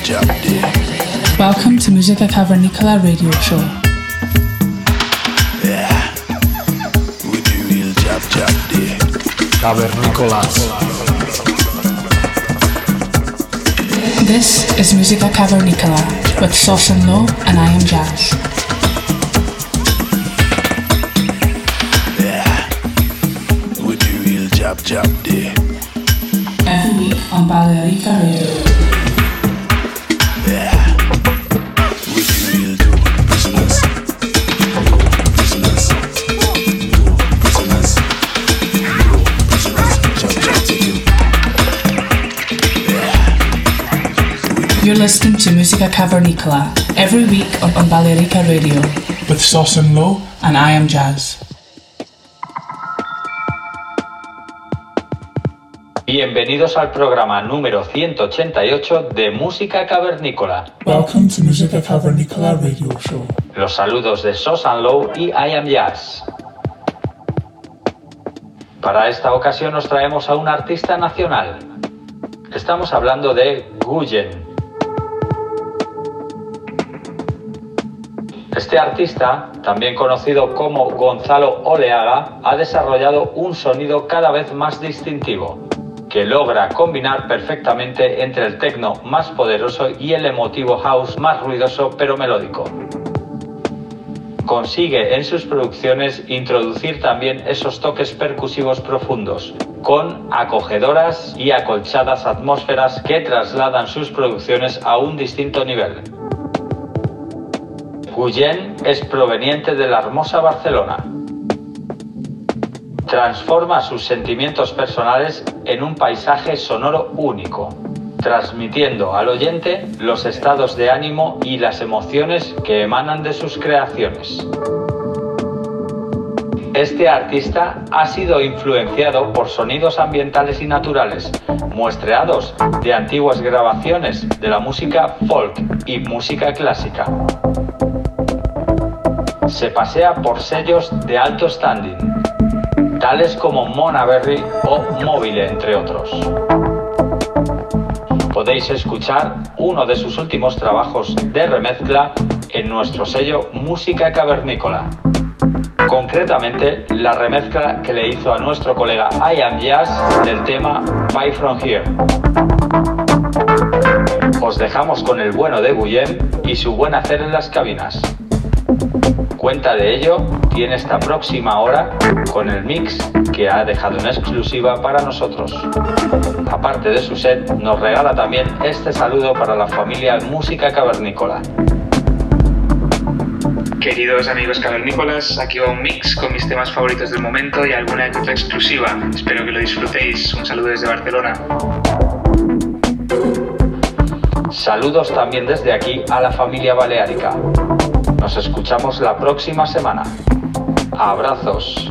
jab jab day. Welcome to Musica Cavernicola radio show. Yeah, we do real jab jab day. Cavernícolas. This is Musica Cavernicola with Sauce and Low and I am Jazz. We do real jab jab day. Every week on Balearica Radio. Musica Cavernicola every week on, Balearica Radio with Sauce and Low and I am Jazz. Bienvenidos al programa número 188 de Música Cavernícola. Welcome to Musica Cavernicola radio show. Los saludos de Sosan Low y I Am Jazz. Para esta ocasión nos traemos a un artista nacional. Estamos hablando de Guyen. Este artista, también conocido como Gonzalo Oleaga, ha desarrollado un sonido cada vez más distintivo, que logra combinar perfectamente entre el techno más poderoso y el emotivo house más ruidoso pero melódico. Consigue en sus producciones introducir también esos toques percusivos profundos, con acogedoras y acolchadas atmósferas que trasladan sus producciones a un distinto nivel. Guyen es proveniente de la hermosa Barcelona. Transforma sus sentimientos personales en un paisaje sonoro único, transmitiendo al oyente los estados de ánimo y las emociones que emanan de sus creaciones. Este artista ha sido influenciado por sonidos ambientales y naturales, muestreados de antiguas grabaciones de la música folk y música clásica se pasea por sellos de alto standing, tales como Monaberry o Mobile, entre otros. Podéis escuchar uno de sus últimos trabajos de remezcla en nuestro sello Música Cavernícola. Concretamente, la remezcla que le hizo a nuestro colega I Am Jazz del tema Bye From Here. Os dejamos con el bueno de Guillem y su buen hacer en las cabinas. Cuenta de ello tiene esta próxima hora con el mix que ha dejado en exclusiva para nosotros. Aparte de su set, nos regala también este saludo para la familia Música Cavernícola. Queridos amigos cavernícolas, aquí va un mix con mis temas favoritos del momento y alguna que otra exclusiva. Espero que lo disfrutéis. Un saludo desde Barcelona. Saludos también desde aquí a la familia Baleárica. Nos escuchamos la próxima semana. Abrazos.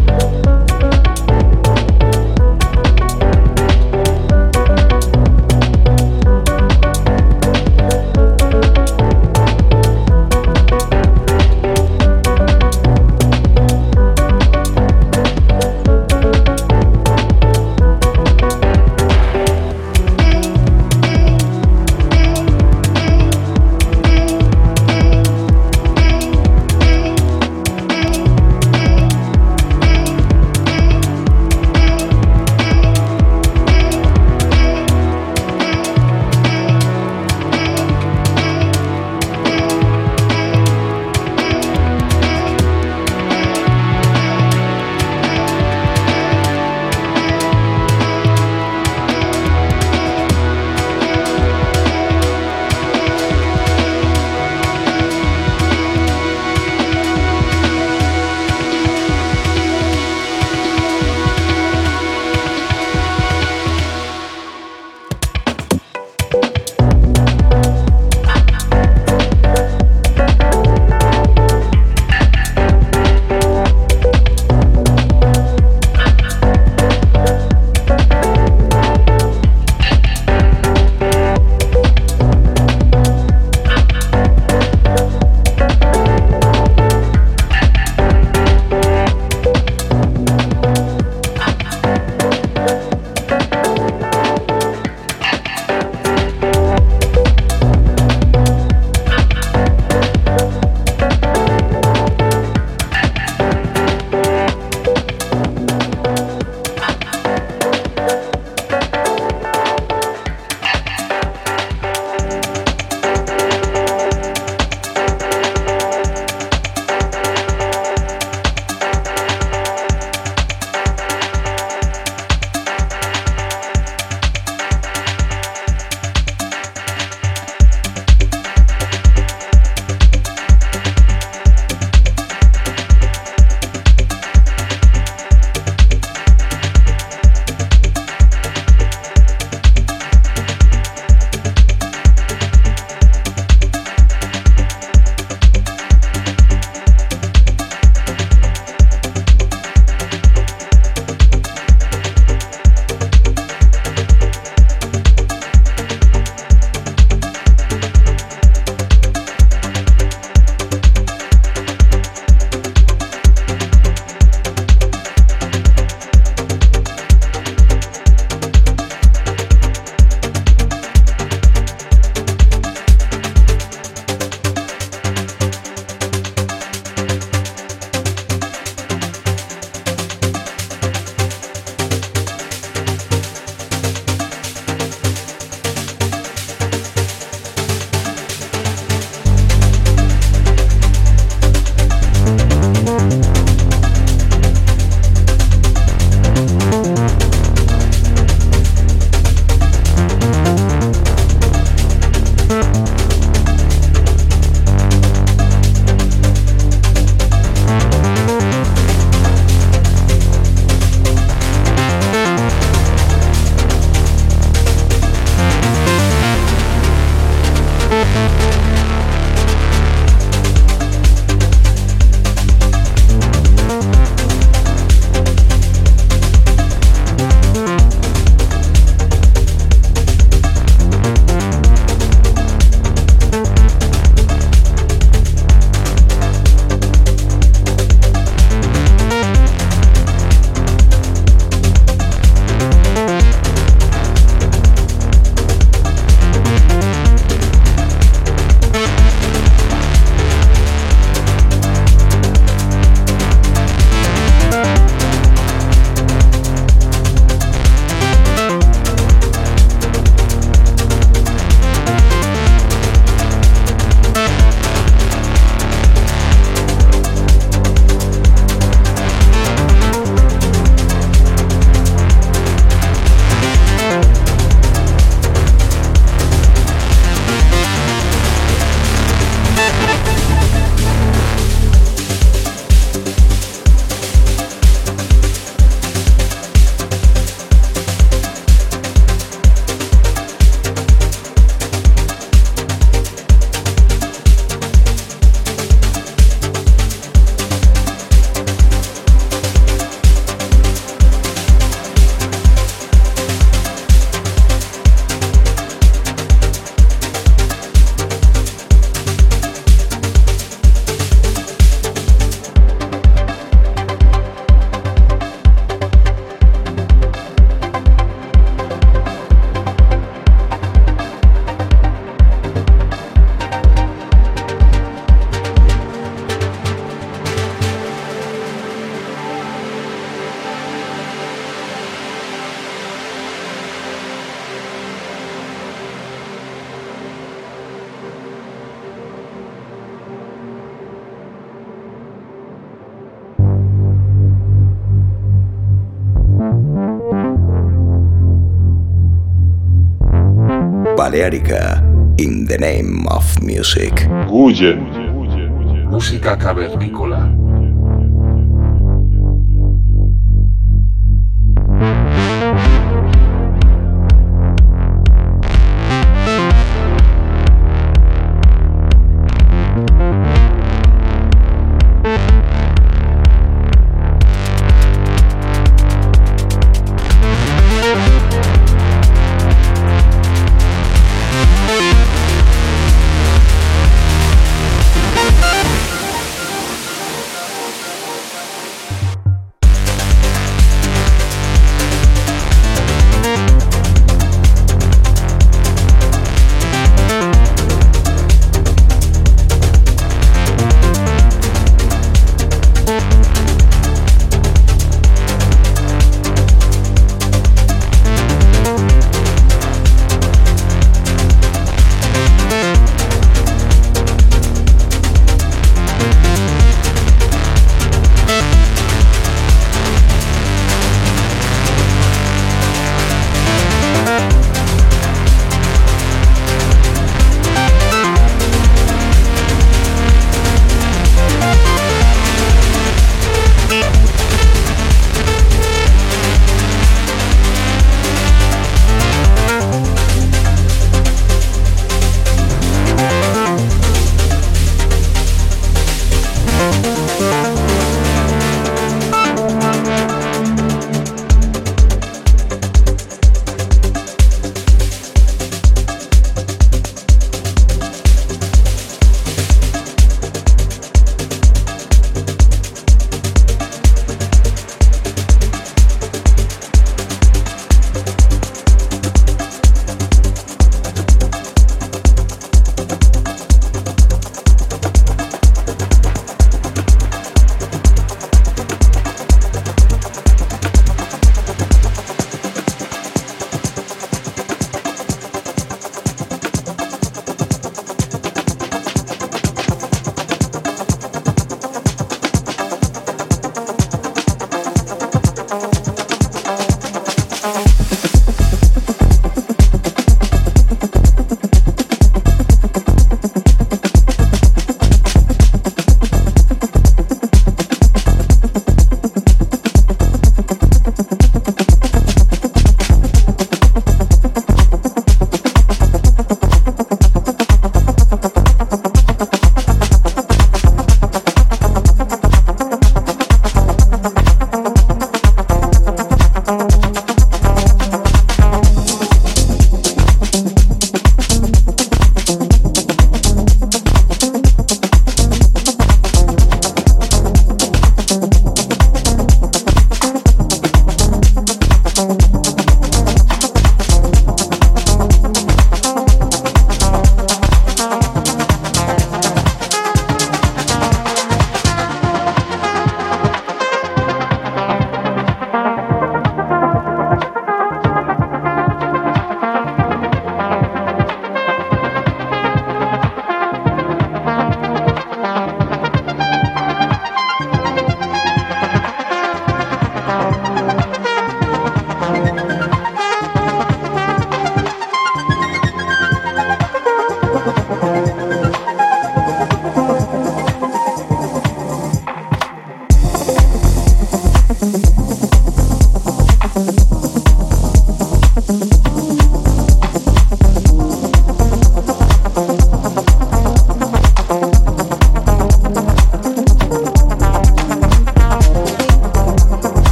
Balearica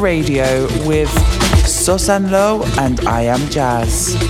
Radio with Susan Low and I Am Jazz.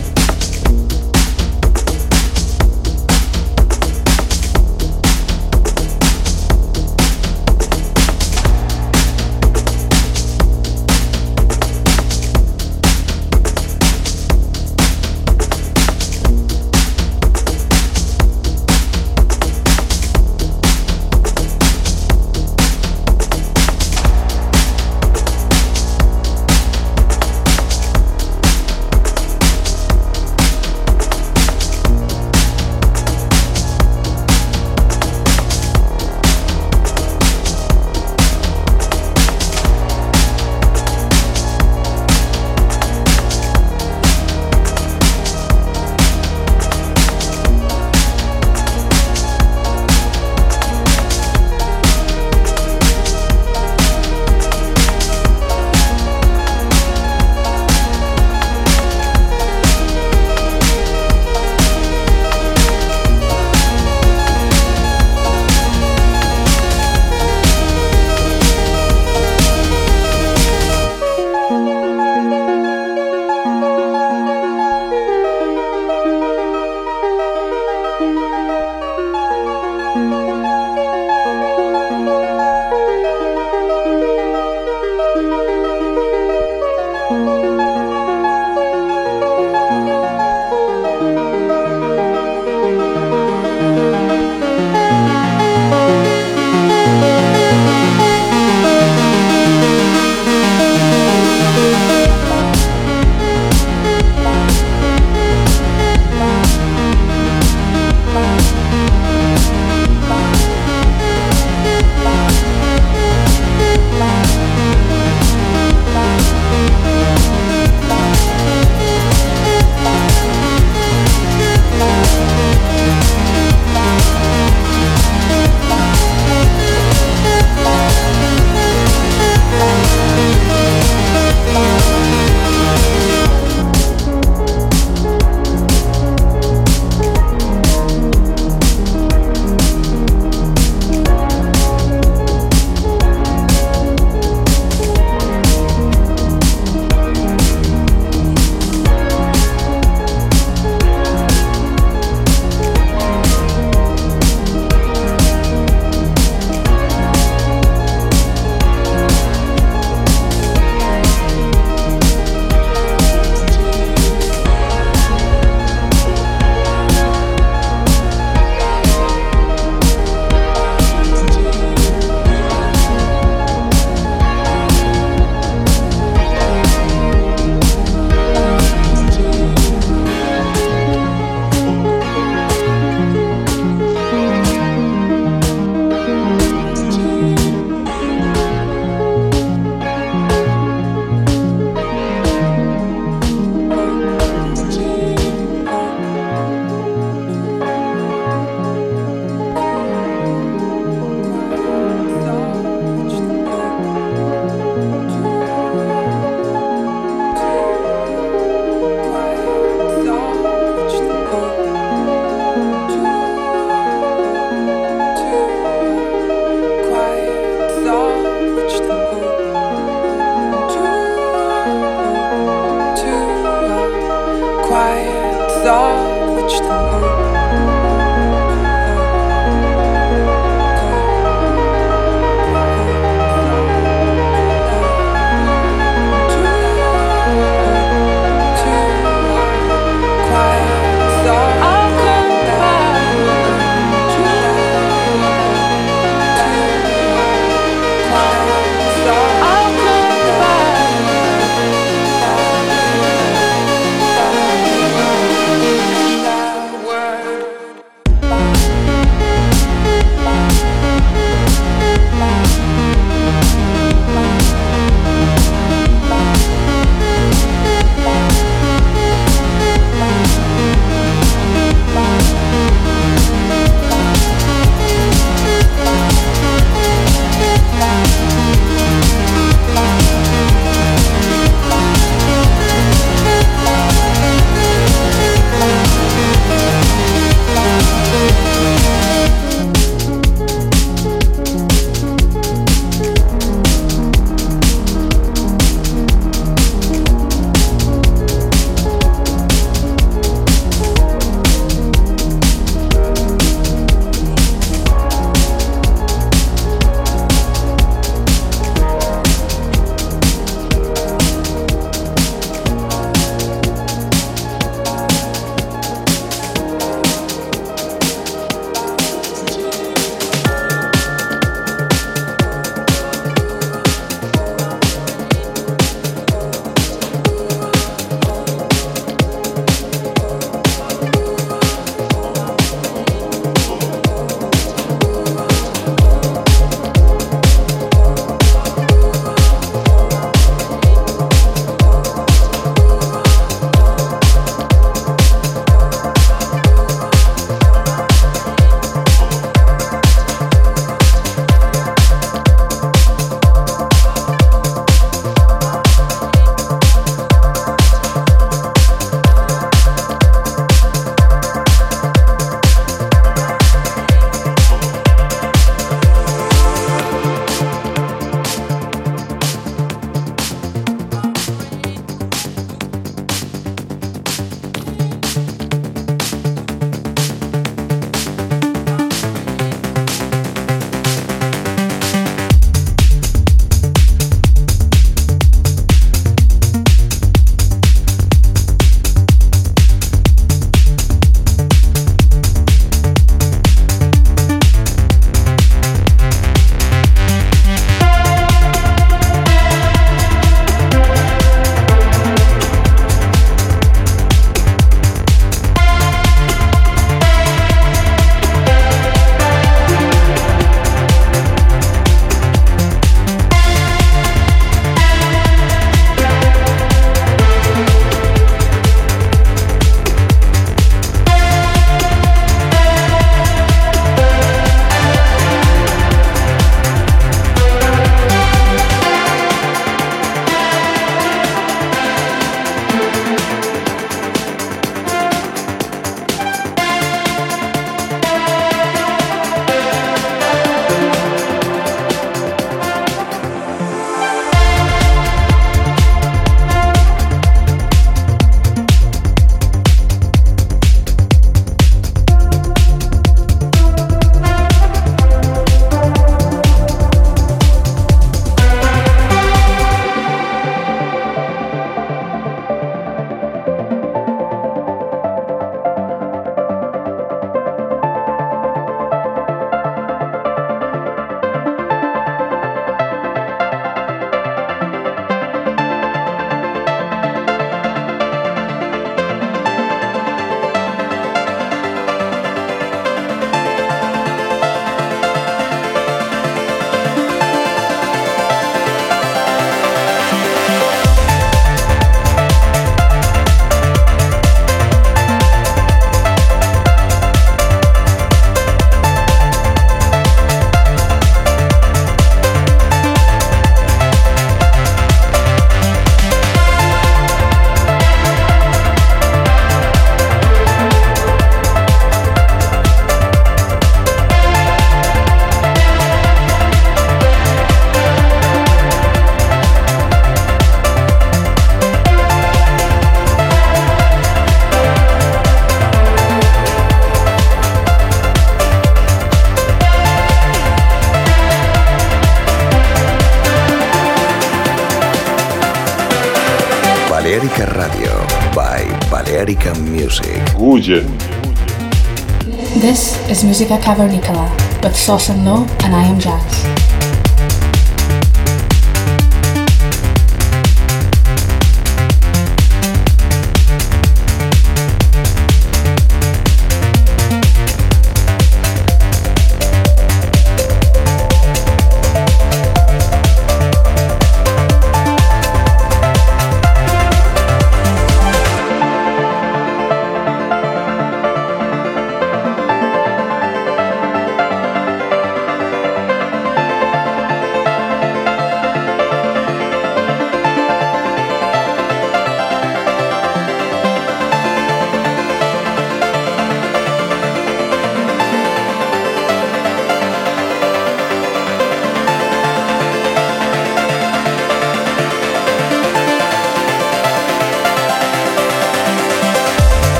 This is Musica Cavernicola with Sauce and Low, and I am Jazz.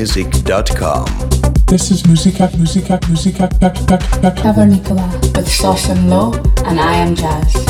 balearicamusic.com. This is Musica, Musica, Musica, Cavernicola with Sauce and Low, and I am Jazz.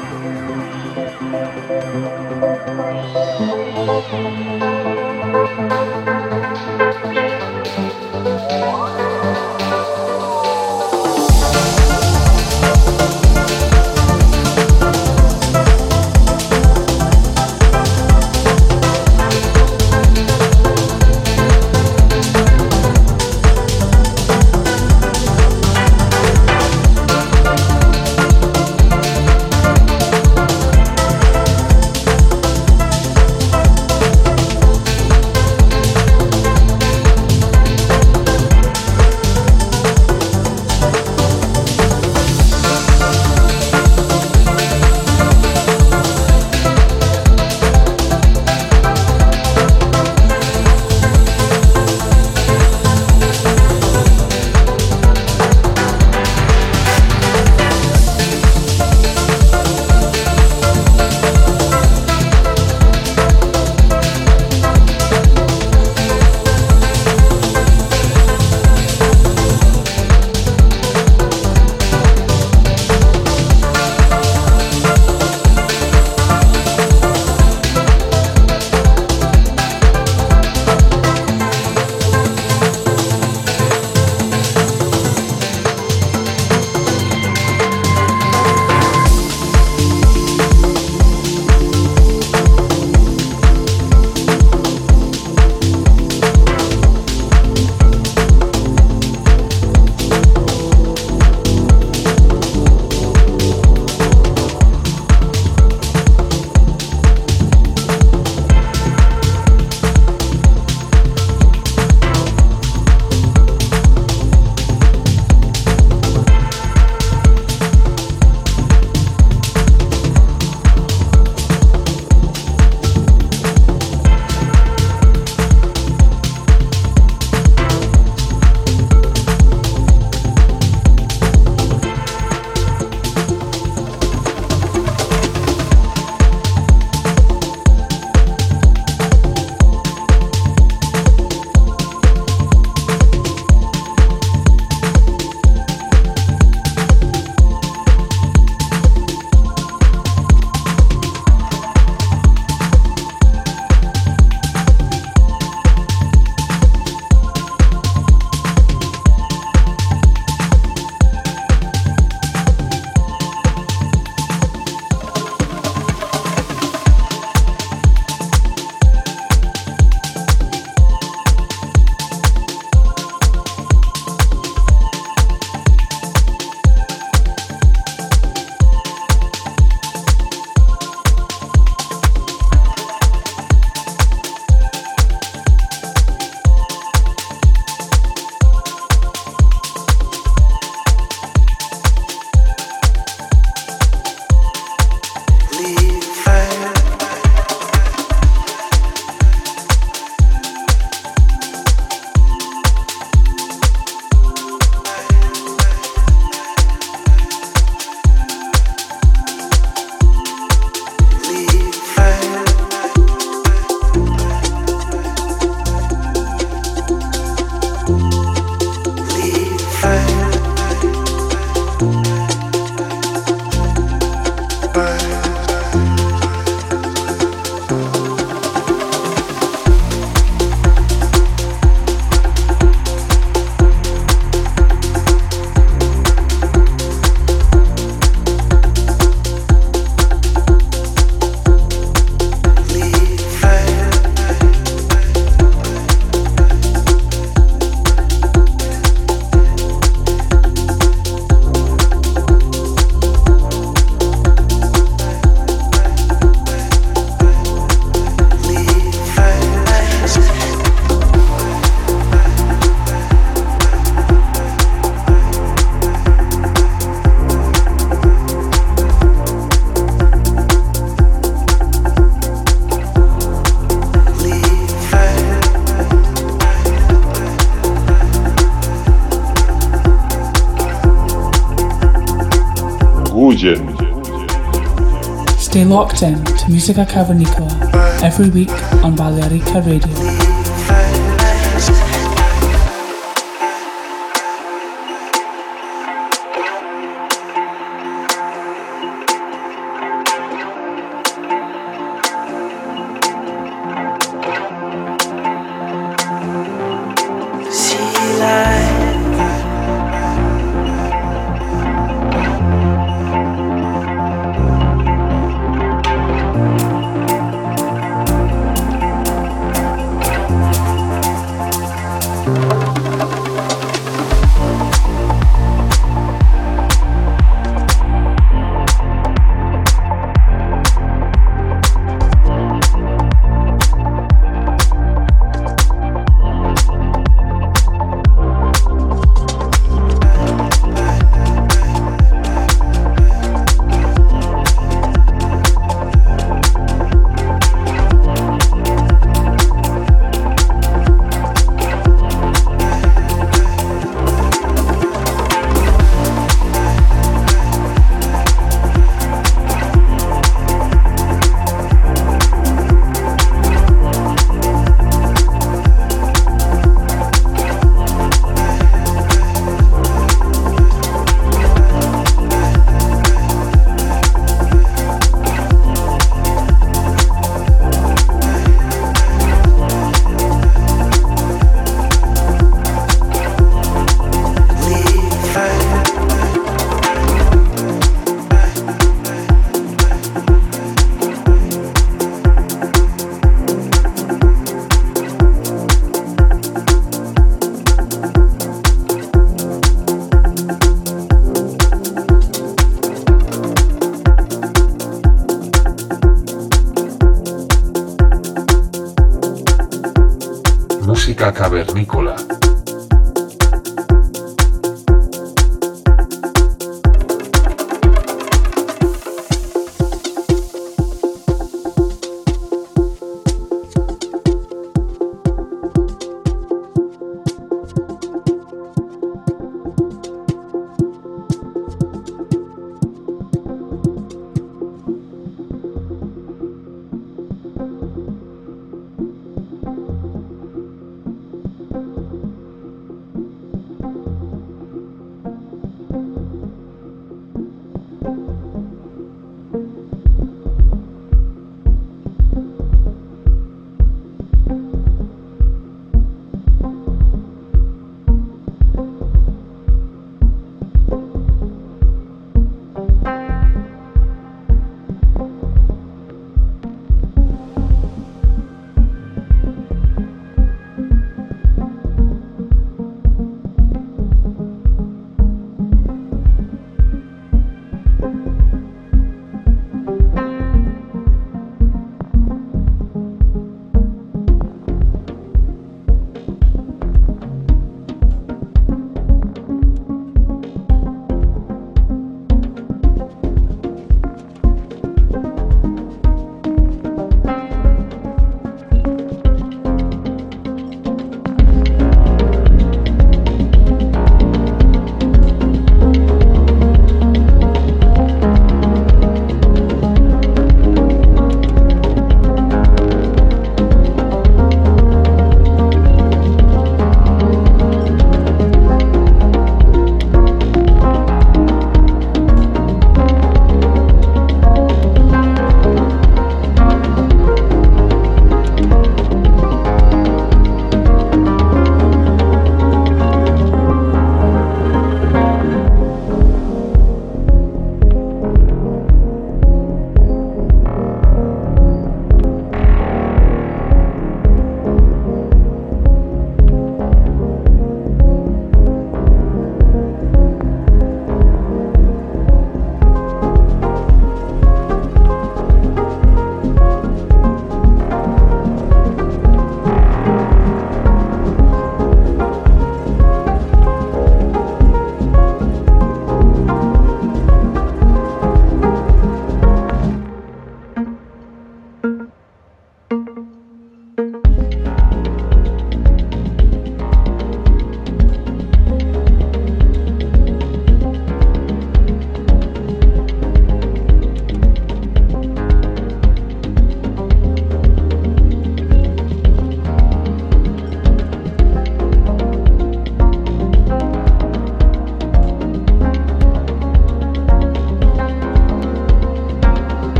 Musica Cavernicola every week on Balearica Radio.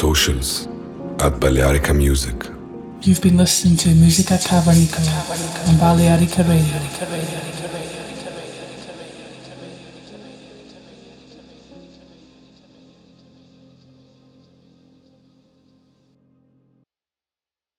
Socials at Balearica Music. You've been listening to Musica Cavernicola on Balearica Radio.